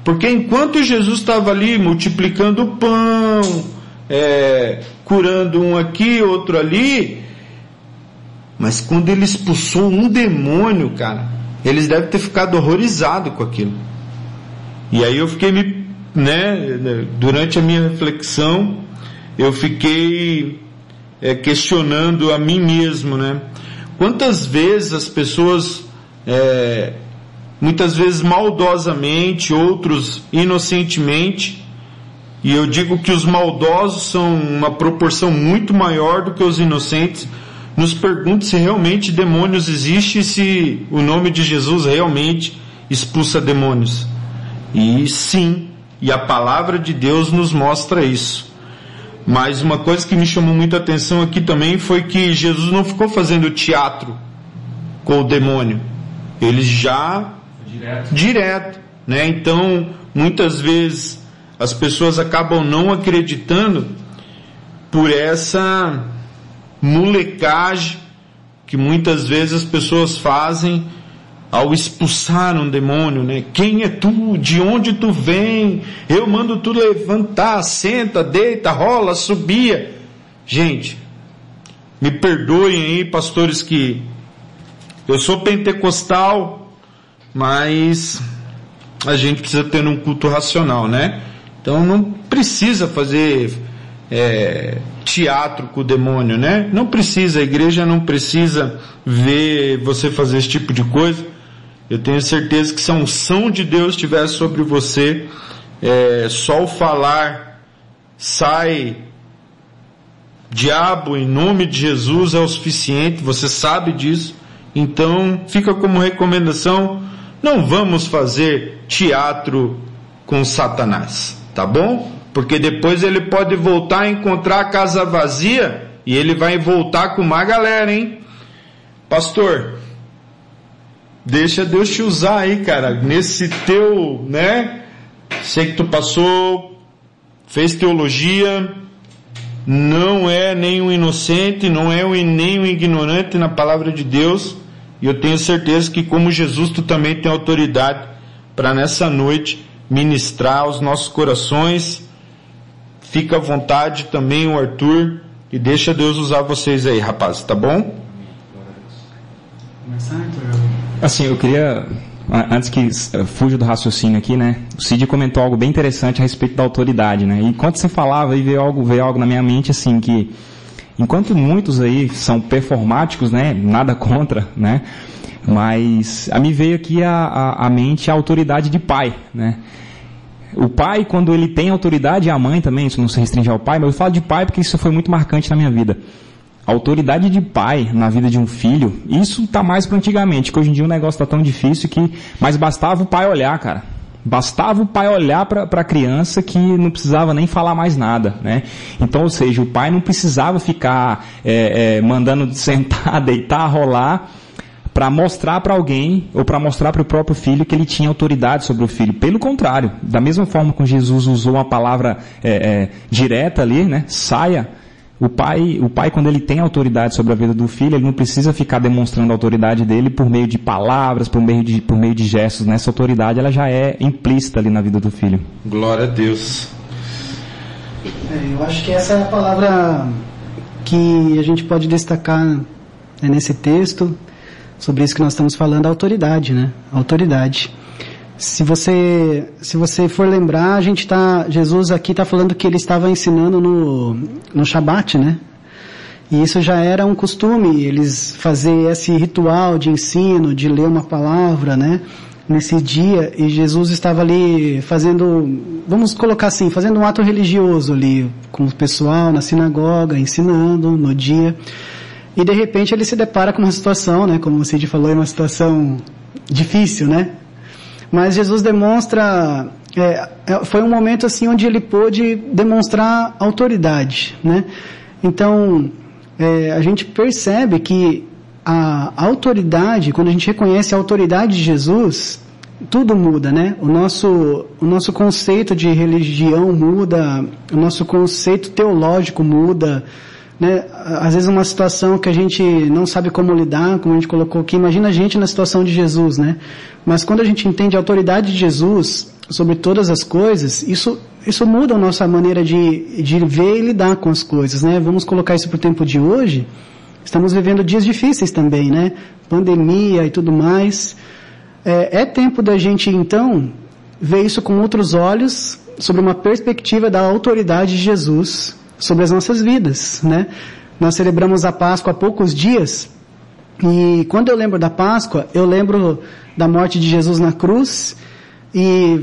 C: Porque enquanto Jesus estava ali multiplicando o pão, é, curando um aqui, outro ali, mas quando ele expulsou um demônio, cara, eles devem ter ficado horrorizados com aquilo. E aí eu fiquei me, né, durante a minha reflexão, eu fiquei é, questionando a mim mesmo, né? Quantas vezes as pessoas, é, muitas vezes maldosamente, outros inocentemente, e eu digo que os maldosos são uma proporção muito maior do que os inocentes, nos perguntam se realmente demônios existem e se o nome de Jesus realmente expulsa demônios. E sim, e a palavra de Deus nos mostra isso. Mas uma coisa que me chamou muito a atenção aqui também foi que Jesus não ficou fazendo teatro com o demônio. Ele já direto, direto né? Então, muitas vezes as pessoas acabam não acreditando por essa molecagem que muitas vezes as pessoas fazem ao expulsar um demônio, né? Quem é tu? De onde tu vem? Eu mando tu levantar, senta, deita, rola, subia. Gente, me perdoem aí, pastores, que eu sou pentecostal, mas a gente precisa ter um culto racional, né? Então não precisa fazer é, teatro com o demônio, né? Não precisa, a igreja não precisa ver você fazer esse tipo de coisa eu tenho certeza que se a unção de Deus estiver sobre você, é, só o falar sai diabo em nome de Jesus é o suficiente, você sabe disso. Então, fica como recomendação, não vamos fazer teatro com Satanás, tá bom? Porque depois ele pode voltar a encontrar a casa vazia e ele vai voltar com uma galera, hein? Pastor, Deixa Deus te usar aí, cara, nesse teu, né? Sei que tu passou, fez teologia, não é nem um inocente, não é nem um ignorante na palavra de Deus, e eu tenho certeza que como Jesus tu também tem autoridade para nessa noite ministrar aos nossos corações. Fica à vontade também o Arthur e deixa Deus usar vocês aí, rapaz, tá bom?
E: Começar, Arthur? Assim, eu queria, antes que fuja do raciocínio aqui, né? O Cid comentou algo bem interessante a respeito da autoridade, né? E enquanto você falava, aí veio algo, veio algo na minha mente, assim, que enquanto muitos aí são performáticos, né? Nada contra, né? Mas a mim veio aqui a, a, a mente a autoridade de pai, né? O pai, quando ele tem autoridade, e a mãe também, isso não se restringe ao pai, mas eu falo de pai porque isso foi muito marcante na minha vida autoridade de pai na vida de um filho, isso tá mais para antigamente, que hoje em dia o negócio tá tão difícil que, mas bastava o pai olhar, cara. Bastava o pai olhar para a criança que não precisava nem falar mais nada, né? Então, ou seja, o pai não precisava ficar é, é, mandando sentar, deitar, rolar para mostrar para alguém ou para mostrar para o próprio filho que ele tinha autoridade sobre o filho. Pelo contrário, da mesma forma que Jesus usou uma palavra é, é, direta ali, né? Saia. O pai, o pai, quando ele tem autoridade sobre a vida do filho, ele não precisa ficar demonstrando a autoridade dele por meio de palavras, por meio de, por meio de gestos. Nessa autoridade, ela já é implícita ali na vida do filho.
C: Glória a Deus.
D: É, eu acho que essa é a palavra que a gente pode destacar né, nesse texto sobre isso que nós estamos falando, a autoridade, né? A autoridade. Se você, se você for lembrar, a gente tá, Jesus aqui está falando que ele estava ensinando no, no Shabat, né? E isso já era um costume, eles fazer esse ritual de ensino, de ler uma palavra, né? Nesse dia, e Jesus estava ali fazendo, vamos colocar assim, fazendo um ato religioso ali, com o pessoal na sinagoga, ensinando no dia. E de repente ele se depara com uma situação, né? Como o Cid falou, é uma situação difícil, né? Mas Jesus demonstra, é, é, foi um momento assim onde ele pôde demonstrar autoridade, né? Então, é, a gente percebe que a autoridade, quando a gente reconhece a autoridade de Jesus, tudo muda, né? O nosso, o nosso conceito de religião muda, o nosso conceito teológico muda, né? Às vezes uma situação que a gente não sabe como lidar, como a gente colocou aqui, imagina a gente na situação de Jesus, né? Mas quando a gente entende a autoridade de Jesus sobre todas as coisas, isso, isso muda a nossa maneira de, de ver e lidar com as coisas, né? Vamos colocar isso para o tempo de hoje. Estamos vivendo dias difíceis também, né? Pandemia e tudo mais. É, é tempo da gente, então, ver isso com outros olhos, sobre uma perspectiva da autoridade de Jesus sobre as nossas vidas, né? Nós celebramos a Páscoa há poucos dias e quando eu lembro da Páscoa, eu lembro da morte de Jesus na cruz e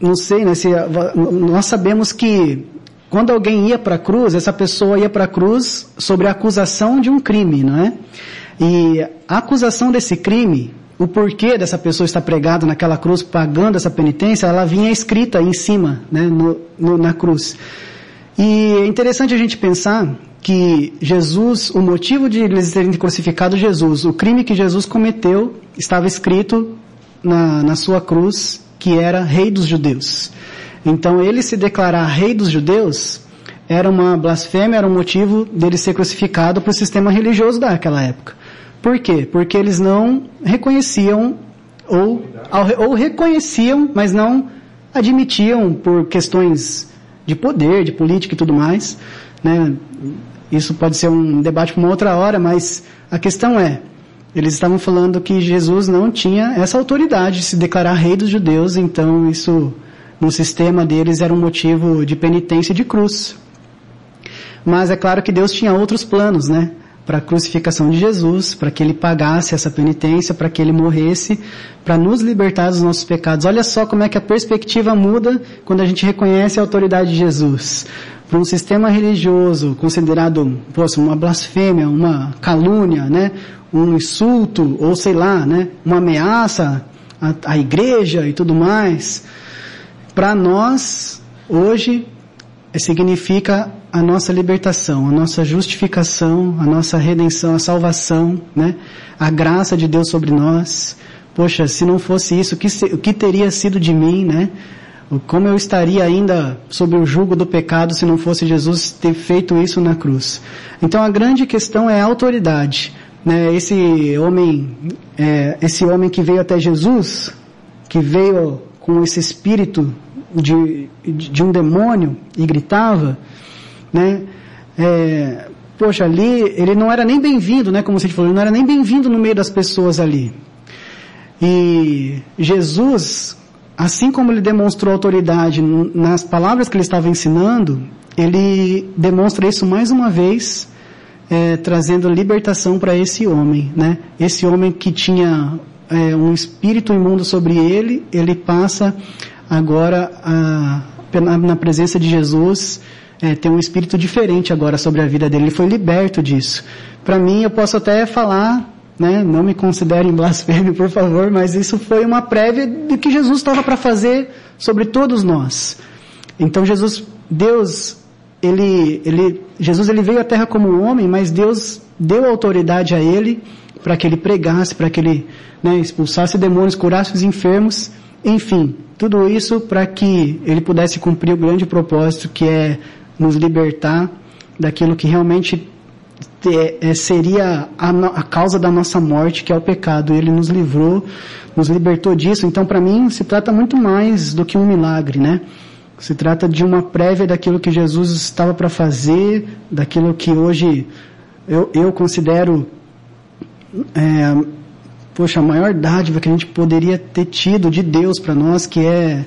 D: não sei, né? Se, nós sabemos que quando alguém ia para a cruz, essa pessoa ia para a cruz sobre a acusação de um crime, não é? E a acusação desse crime, o porquê dessa pessoa estar pregada naquela cruz pagando essa penitência, ela vinha escrita em cima, né, no, no, na cruz. E é interessante a gente pensar que Jesus, o motivo de eles terem crucificado Jesus, o crime que Jesus cometeu, estava escrito na, na sua cruz, que era Rei dos Judeus. Então ele se declarar Rei dos Judeus era uma blasfêmia, era um motivo dele ser crucificado para o sistema religioso daquela época. Por quê? Porque eles não reconheciam ou, ou reconheciam, mas não admitiam por questões de poder, de política e tudo mais. Né? Isso pode ser um debate para uma outra hora, mas a questão é, eles estavam falando que Jesus não tinha essa autoridade de se declarar rei dos judeus, então isso no sistema deles era um motivo de penitência de cruz. Mas é claro que Deus tinha outros planos, né? Para a crucificação de Jesus, para que ele pagasse essa penitência, para que ele morresse, para nos libertar dos nossos pecados. Olha só como é que a perspectiva muda quando a gente reconhece a autoridade de Jesus. Para um sistema religioso considerado, poxa, uma blasfêmia, uma calúnia, né? um insulto, ou sei lá, né? uma ameaça à, à igreja e tudo mais, para nós, hoje, significa a nossa libertação, a nossa justificação, a nossa redenção, a salvação, né? A graça de Deus sobre nós. Poxa, se não fosse isso, o que, o que teria sido de mim, né? Como eu estaria ainda sob o jugo do pecado se não fosse Jesus ter feito isso na cruz? Então a grande questão é a autoridade. Né? Esse homem, é, esse homem que veio até Jesus, que veio com esse espírito de, de um demônio e gritava, né? É, poxa, ali ele não era nem bem-vindo, né? Como você falou, ele não era nem bem-vindo no meio das pessoas ali. E Jesus, assim como ele demonstrou autoridade nas palavras que ele estava ensinando, ele demonstra isso mais uma vez, é, trazendo libertação para esse homem, né? Esse homem que tinha é, um espírito imundo sobre ele, ele passa agora a, na presença de Jesus é, tem um espírito diferente agora sobre a vida dele. Ele foi liberto disso. Para mim, eu posso até falar, né, não me considerem blasfêmio, por favor, mas isso foi uma prévia do que Jesus estava para fazer sobre todos nós. Então, Jesus, Deus, ele, ele, Jesus ele veio à Terra como homem, mas Deus deu autoridade a ele para que ele pregasse, para que ele né, expulsasse demônios, curasse os enfermos, enfim, tudo isso para que ele pudesse cumprir o grande propósito que é nos libertar daquilo que realmente é, seria a, a, causa da nossa morte, que é o pecado. Ele nos livrou, nos libertou disso. Então, para mim, se trata muito mais do que um milagre, né? Se trata de uma prévia daquilo que Jesus estava para fazer, daquilo que hoje eu, eu considero, é, poxa, a maior dádiva que a gente poderia ter tido de Deus para nós, que é,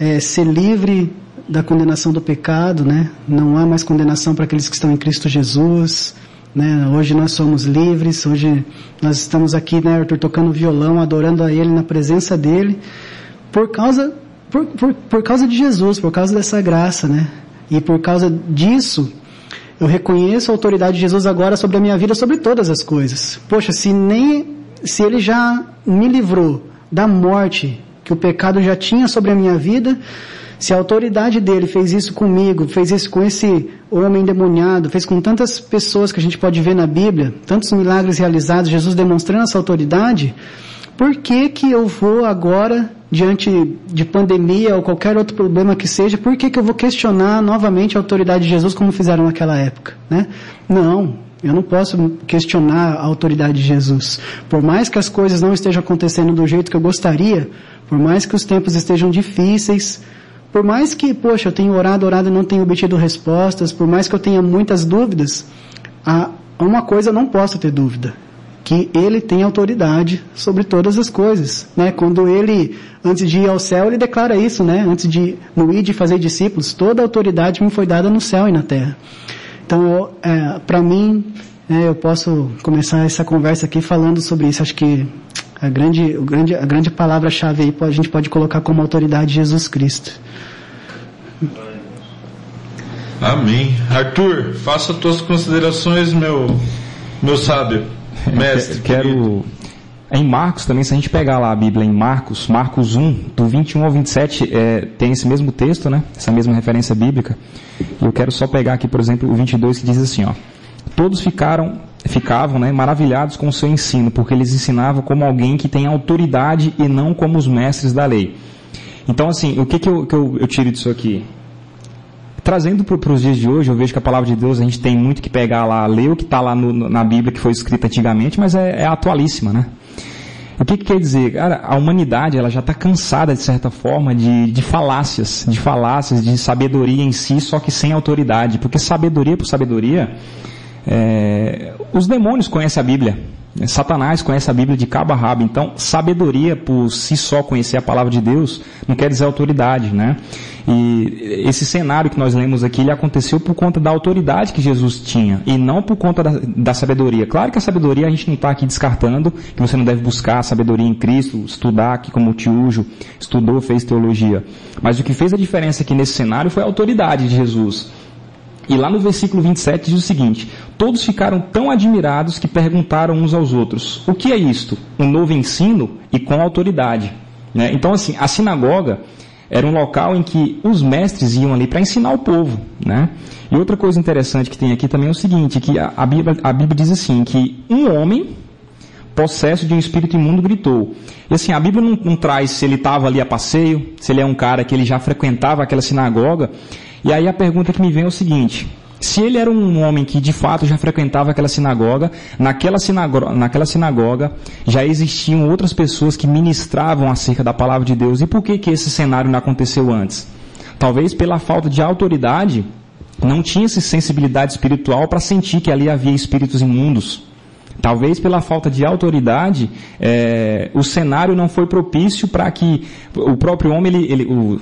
D: é ser livre da condenação do pecado, né? Não há mais condenação para aqueles que estão em Cristo Jesus, né? Hoje nós somos livres, hoje nós estamos aqui, né, Arthur, tocando violão, adorando a Ele na presença dEle, por causa, por, por, por causa de Jesus, por causa dessa graça, né? E por causa disso, eu reconheço a autoridade de Jesus agora sobre a minha vida, sobre todas as coisas. Poxa, se nem, se Ele já me livrou da morte que o pecado já tinha sobre a minha vida, se a autoridade dele fez isso comigo, fez isso com esse homem endemoniado, fez com tantas pessoas que a gente pode ver na Bíblia, tantos milagres realizados, Jesus demonstrando essa autoridade, por que que eu vou agora, diante de pandemia ou qualquer outro problema que seja, por que que eu vou questionar novamente a autoridade de Jesus como fizeram naquela época, né? Não, eu não posso questionar a autoridade de Jesus. Por mais que as coisas não estejam acontecendo do jeito que eu gostaria, por mais que os tempos estejam difíceis, por mais que, poxa, eu tenha orado, orado e não tenha obtido respostas, por mais que eu tenha muitas dúvidas, há uma coisa eu não posso ter dúvida, que ele tem autoridade sobre todas as coisas, né? Quando ele, antes de ir ao céu, ele declara isso, né? Antes de no ir de fazer discípulos, toda autoridade me foi dada no céu e na terra. Então, é, para mim, é, eu posso começar essa conversa aqui falando sobre isso. Acho que a grande, o grande, a grande palavra-chave aí a gente pode colocar como autoridade Jesus Cristo.
C: Amém. Arthur, faça tuas considerações, meu, meu sábio, mestre.
E: Quero. Em Marcos também, se a gente pegar lá a Bíblia em Marcos, Marcos 1, do 21 ao 27, é, tem esse mesmo texto, né? Essa mesma referência bíblica. Eu quero só pegar aqui, por exemplo, o 22 que diz assim, ó. Todos ficaram ficavam né, maravilhados com o seu ensino, porque eles ensinavam como alguém que tem autoridade e não como os mestres da lei. Então, assim, o que, que, eu, que eu, eu tiro disso aqui? Trazendo para os dias de hoje, eu vejo que a palavra de Deus a gente tem muito que pegar lá, ler o que está lá no, na Bíblia que foi escrita antigamente, mas é, é atualíssima, né? O que, que, quer dizer? Cara, a humanidade ela já está cansada, de certa forma, de, de falácias, de falácias, de sabedoria em si, só que sem autoridade. Porque sabedoria por sabedoria, é, os demônios conhecem a Bíblia. Satanás conhece a Bíblia de cabo a rabo. Então, sabedoria por si só conhecer a palavra de Deus não quer dizer autoridade, né? E esse cenário que nós lemos aqui, ele aconteceu por conta da autoridade que Jesus tinha e não por conta da, da sabedoria. Claro que a sabedoria a gente não está aqui descartando, que você não deve buscar a sabedoria em Cristo, estudar aqui como o Tiújo estudou, fez teologia. Mas o que fez a diferença aqui nesse cenário foi a autoridade de Jesus. E lá no versículo 27 diz o seguinte: Todos ficaram tão admirados que perguntaram uns aos outros: O que é isto? Um novo ensino e com autoridade. Né? Então, assim, a sinagoga era um local em que os mestres iam ali para ensinar o povo. Né? E outra coisa interessante que tem aqui também é o seguinte: que a, Bíblia, a Bíblia diz assim, que um homem possesso de um espírito imundo gritou. E assim, a Bíblia não, não traz se ele estava ali a passeio, se ele é um cara que ele já frequentava aquela sinagoga. E aí a pergunta que me vem é o seguinte: se ele era um homem que de fato já frequentava aquela sinagoga, naquela sinagoga, naquela sinagoga já existiam outras pessoas que ministravam acerca da palavra de Deus. E por que, que esse cenário não aconteceu antes? Talvez pela falta de autoridade, não tinha essa sensibilidade espiritual para sentir que ali havia espíritos imundos. Talvez pela falta de autoridade, é, o cenário não foi propício para que o próprio homem, ele, ele o,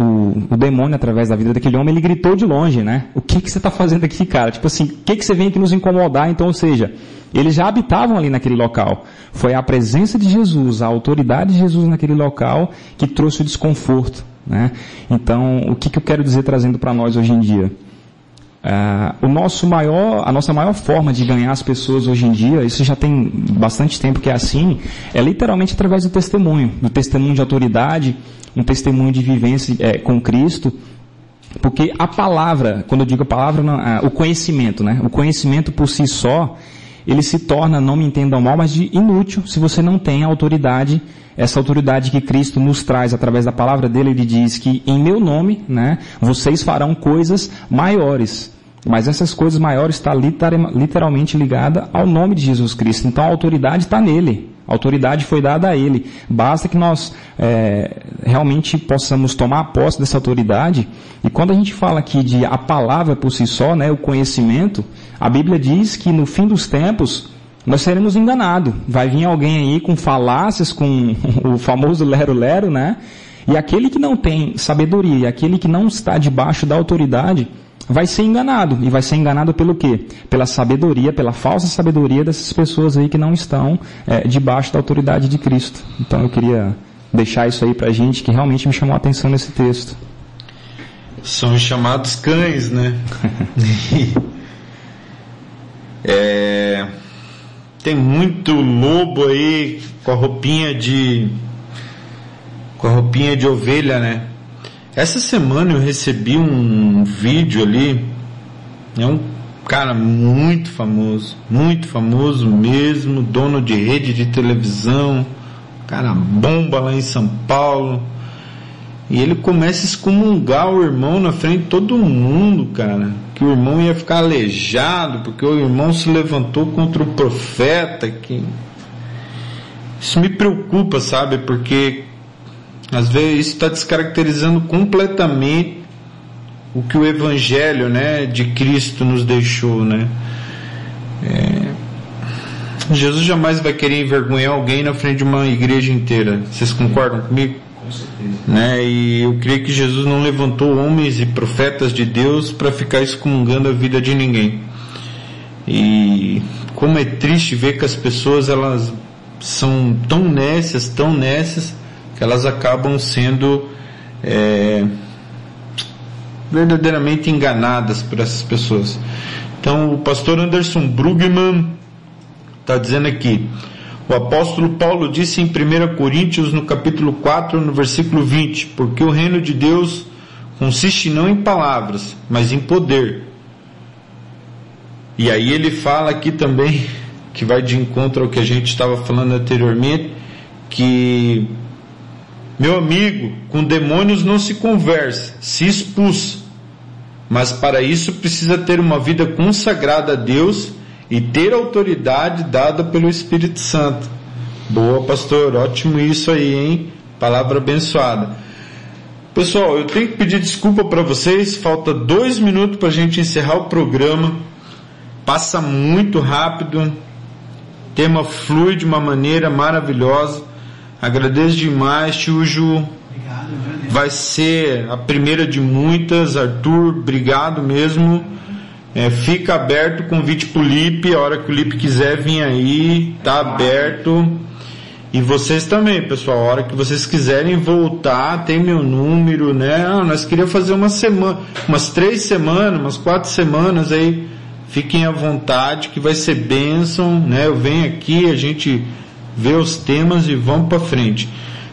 E: o, o, demônio, através da vida daquele homem, ele gritou de longe, né? O que, que você está fazendo aqui, cara? Tipo assim, o que, que você vem aqui nos incomodar? Então, ou seja, eles já habitavam ali naquele local. Foi a presença de Jesus, a autoridade de Jesus naquele local que trouxe o desconforto, né? Então, o que, que eu quero dizer trazendo para nós hoje em dia? Uh, o nosso maior, a nossa maior forma de ganhar as pessoas hoje em dia, isso já tem bastante tempo que é assim, é literalmente através do testemunho, do testemunho de autoridade, um testemunho de vivência é, com Cristo. Porque a palavra, quando eu digo a palavra, o conhecimento, né? O conhecimento por si só, ele se torna, não me entendam mal, mas de inútil se você não tem autoridade, essa autoridade que Cristo nos traz através da palavra dele, ele diz que em meu nome, né, vocês farão coisas maiores. Mas essas coisas maiores está literalmente ligada ao nome de Jesus Cristo. Então a autoridade está nele. A autoridade foi dada a ele. Basta que nós é, realmente possamos tomar posse dessa autoridade. E quando a gente fala aqui de a palavra por si só, né, o conhecimento, a Bíblia diz que no fim dos tempos nós seremos enganados. Vai vir alguém aí com falácias, com o famoso lero-lero, né? E aquele que não tem sabedoria, aquele que não está debaixo da autoridade, vai ser enganado. E vai ser enganado pelo quê? Pela sabedoria, pela falsa sabedoria dessas pessoas aí que não estão é, debaixo da autoridade de Cristo. Então eu queria deixar isso aí pra gente que realmente me chamou a atenção nesse texto.
C: São os chamados cães, né? é, tem muito lobo aí com a roupinha de com a roupinha de ovelha, né? Essa semana eu recebi um vídeo ali, é um cara muito famoso, muito famoso mesmo, dono de rede de televisão, cara bomba lá em São Paulo. E ele começa a excomungar o irmão na frente de todo mundo, cara. Que o irmão ia ficar aleijado, porque o irmão se levantou contra o profeta. Que... Isso me preocupa, sabe? Porque às vezes isso está descaracterizando completamente o que o Evangelho né, de Cristo nos deixou. Né? É... Jesus jamais vai querer envergonhar alguém na frente de uma igreja inteira. Vocês concordam comigo?
E: Com certeza.
C: Né? E eu creio que Jesus não levantou homens e profetas de Deus para ficar excomungando a vida de ninguém. E como é triste ver que as pessoas elas são tão nécias, tão nécias, elas acabam sendo é, verdadeiramente enganadas por essas pessoas. Então, o pastor Anderson Brugman está dizendo aqui: o apóstolo Paulo disse em 1 Coríntios, no capítulo 4, no versículo 20: Porque o reino de Deus consiste não em palavras, mas em poder. E aí ele fala aqui também, que vai de encontro ao que a gente estava falando anteriormente, que meu amigo, com demônios não se conversa, se expulsa. Mas para isso precisa ter uma vida consagrada a Deus e ter autoridade dada pelo Espírito Santo. Boa, pastor, ótimo isso aí, hein? Palavra abençoada. Pessoal, eu tenho que pedir desculpa para vocês, falta dois minutos para a gente encerrar o programa. Passa muito rápido, o tema flui de uma maneira maravilhosa. Agradeço demais, tio Ju. Vai ser a primeira de muitas. Arthur, obrigado mesmo. É, fica aberto o convite pro Lipe, a hora que o Lipe quiser vir aí, tá aberto. E vocês também, pessoal, a hora que vocês quiserem voltar, tem meu número, né? Ah, nós queríamos fazer uma semana, umas três semanas, umas quatro semanas aí. Fiquem à vontade, que vai ser bênção, né? Eu venho aqui, a gente ver os temas e vamos para frente.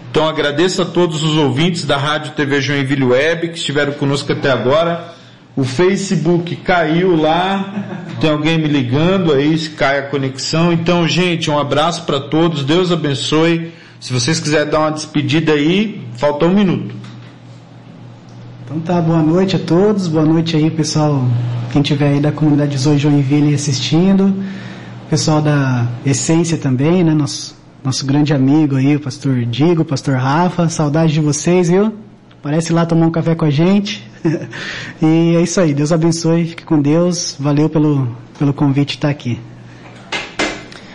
C: Então agradeço a todos os ouvintes da Rádio TV Joinville Web que estiveram conosco até agora. O Facebook caiu lá, tem alguém me ligando aí, se cai a conexão. Então, gente, um abraço para todos, Deus abençoe. Se vocês quiserem dar uma despedida aí, falta um minuto.
D: Então tá, boa noite a todos, boa noite aí pessoal, quem tiver aí da comunidade Zoe Joinville assistindo pessoal da Essência também, né? Nosso, nosso grande amigo aí, o pastor Digo, o pastor Rafa, saudade de vocês, viu? Parece lá tomar um café com a gente. e é isso aí, Deus abençoe, fique com Deus, valeu pelo, pelo convite estar aqui.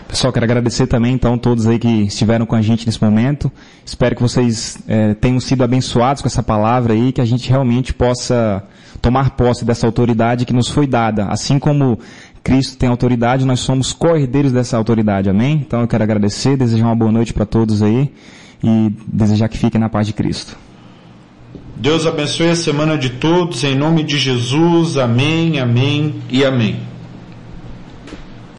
E: Pessoal, quero agradecer também então todos aí que estiveram com a gente nesse momento. Espero que vocês é, tenham sido abençoados com essa palavra aí, que a gente realmente possa tomar posse dessa autoridade que nos foi dada. Assim como Cristo tem autoridade, nós somos co-herdeiros dessa autoridade, amém? Então eu quero agradecer, desejar uma boa noite para todos aí e desejar que fiquem na paz de Cristo.
C: Deus abençoe a semana de todos, em nome de Jesus, amém, amém e amém.